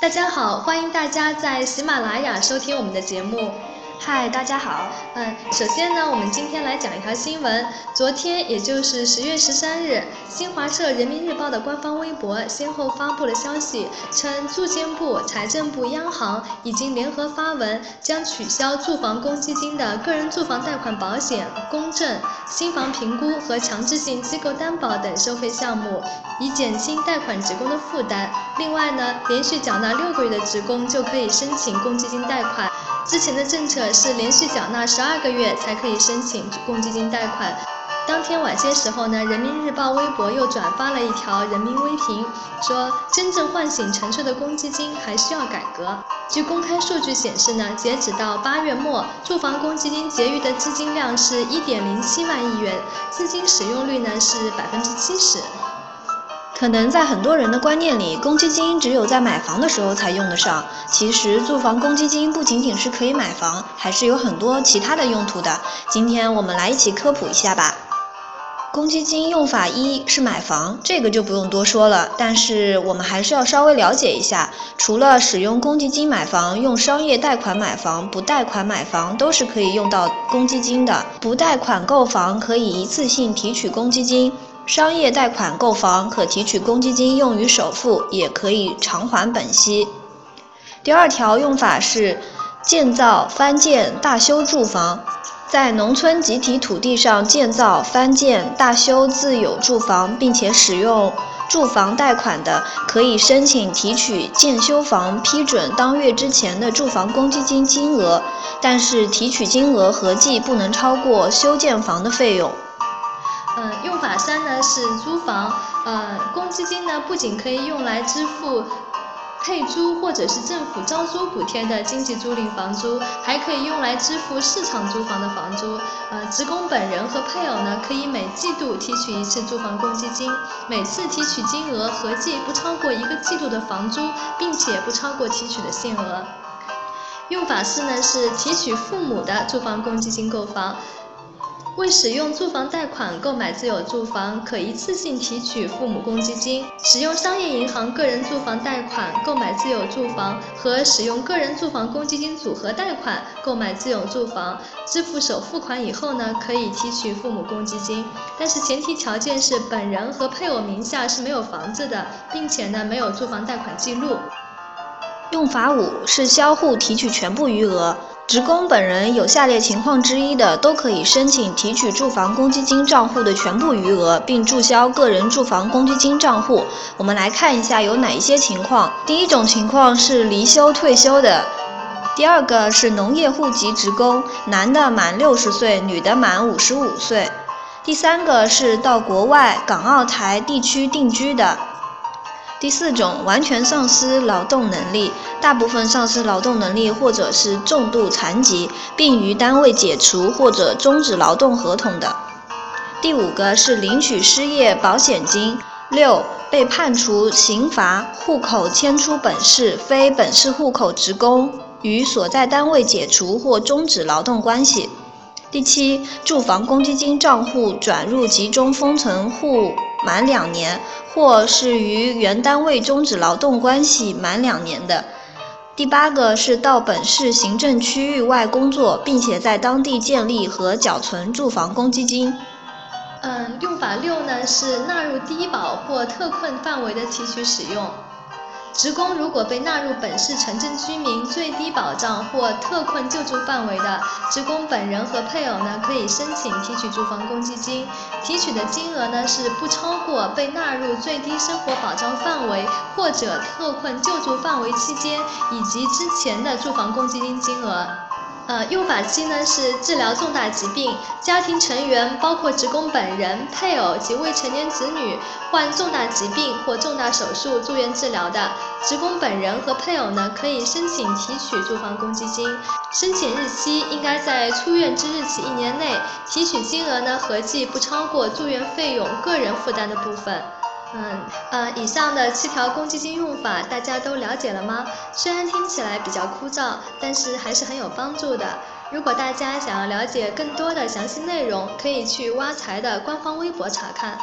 大家好，欢迎大家在喜马拉雅收听我们的节目。嗨，大家好。嗯，首先呢，我们今天来讲一条新闻。昨天，也就是十月十三日，新华社、人民日报的官方微博先后发布了消息，称住建部、财政部、央行已经联合发文，将取消住房公积金的个人住房贷款保险、公证、新房评估和强制性机构担保等收费项目，以减轻贷款职工的负担。另外呢，连续缴纳六个月的职工就可以申请公积金贷款。之前的政策是连续缴纳十二个月才可以申请公积金贷款。当天晚些时候呢，人民日报微博又转发了一条人民微评，说真正唤醒沉睡的公积金还需要改革。据公开数据显示呢，截止到八月末，住房公积金结余的资金量是一点零七万亿元，资金使用率呢是百分之七十。可能在很多人的观念里，公积金只有在买房的时候才用得上。其实，住房公积金不仅仅是可以买房，还是有很多其他的用途的。今天我们来一起科普一下吧。公积金用法一是买房，这个就不用多说了。但是我们还是要稍微了解一下，除了使用公积金买房，用商业贷款买房、不贷款买房都是可以用到公积金的。不贷款购房可以一次性提取公积金。商业贷款购房可提取公积金用于首付，也可以偿还本息。第二条用法是建造、翻建、大修住房，在农村集体土地上建造、翻建、大修自有住房，并且使用住房贷款的，可以申请提取建修房批准当月之前的住房公积金金额，但是提取金额合计不能超过修建房的费用。嗯，用法三呢是租房，呃，公积金呢不仅可以用来支付配租或者是政府招租补贴的经济租赁房租，还可以用来支付市场租房的房租。呃，职工本人和配偶呢可以每季度提取一次住房公积金，每次提取金额合计不超过一个季度的房租，并且不超过提取的限额。用法四呢是提取父母的住房公积金购房。为使用住房贷款购买自有住房，可一次性提取父母公积金；使用商业银行个人住房贷款购买自有住房和使用个人住房公积金组合贷款购买自有住房，支付首付款以后呢，可以提取父母公积金。但是前提条件是本人和配偶名下是没有房子的，并且呢没有住房贷款记录。用法五是销户提取全部余额。职工本人有下列情况之一的，都可以申请提取住房公积金账户的全部余额，并注销个人住房公积金账户。我们来看一下有哪一些情况。第一种情况是离休退休的，第二个是农业户籍职工，男的满六十岁，女的满五十五岁。第三个是到国外港澳台地区定居的。第四种，完全丧失劳动能力，大部分丧失劳动能力或者是重度残疾，并于单位解除或者终止劳动合同的。第五个是领取失业保险金。六，被判处刑罚，户口迁出本市，非本市户口职工，与所在单位解除或终止劳动关系。第七，住房公积金账户转入集中封存户满两年，或是与原单位终止劳动关系满两年的。第八个是到本市行政区域外工作，并且在当地建立和缴存住房公积金。嗯，用法六呢是纳入低保或特困范围的提取使用。职工如果被纳入本市城镇居民最低保障或特困救助范围的，职工本人和配偶呢可以申请提取住房公积金，提取的金额呢是不超过被纳入最低生活保障范围或者特困救助范围期间以及之前的住房公积金金额。呃，用法七呢是治疗重大疾病，家庭成员包括职工本人、配偶及未成年子女患重大疾病或重大手术住院治疗的，职工本人和配偶呢可以申请提取住房公积金，申请日期应该在出院之日起一年内，提取金额呢合计不超过住院费用个人负担的部分。嗯呃，以上的七条公积金用法大家都了解了吗？虽然听起来比较枯燥，但是还是很有帮助的。如果大家想要了解更多的详细内容，可以去挖财的官方微博查看。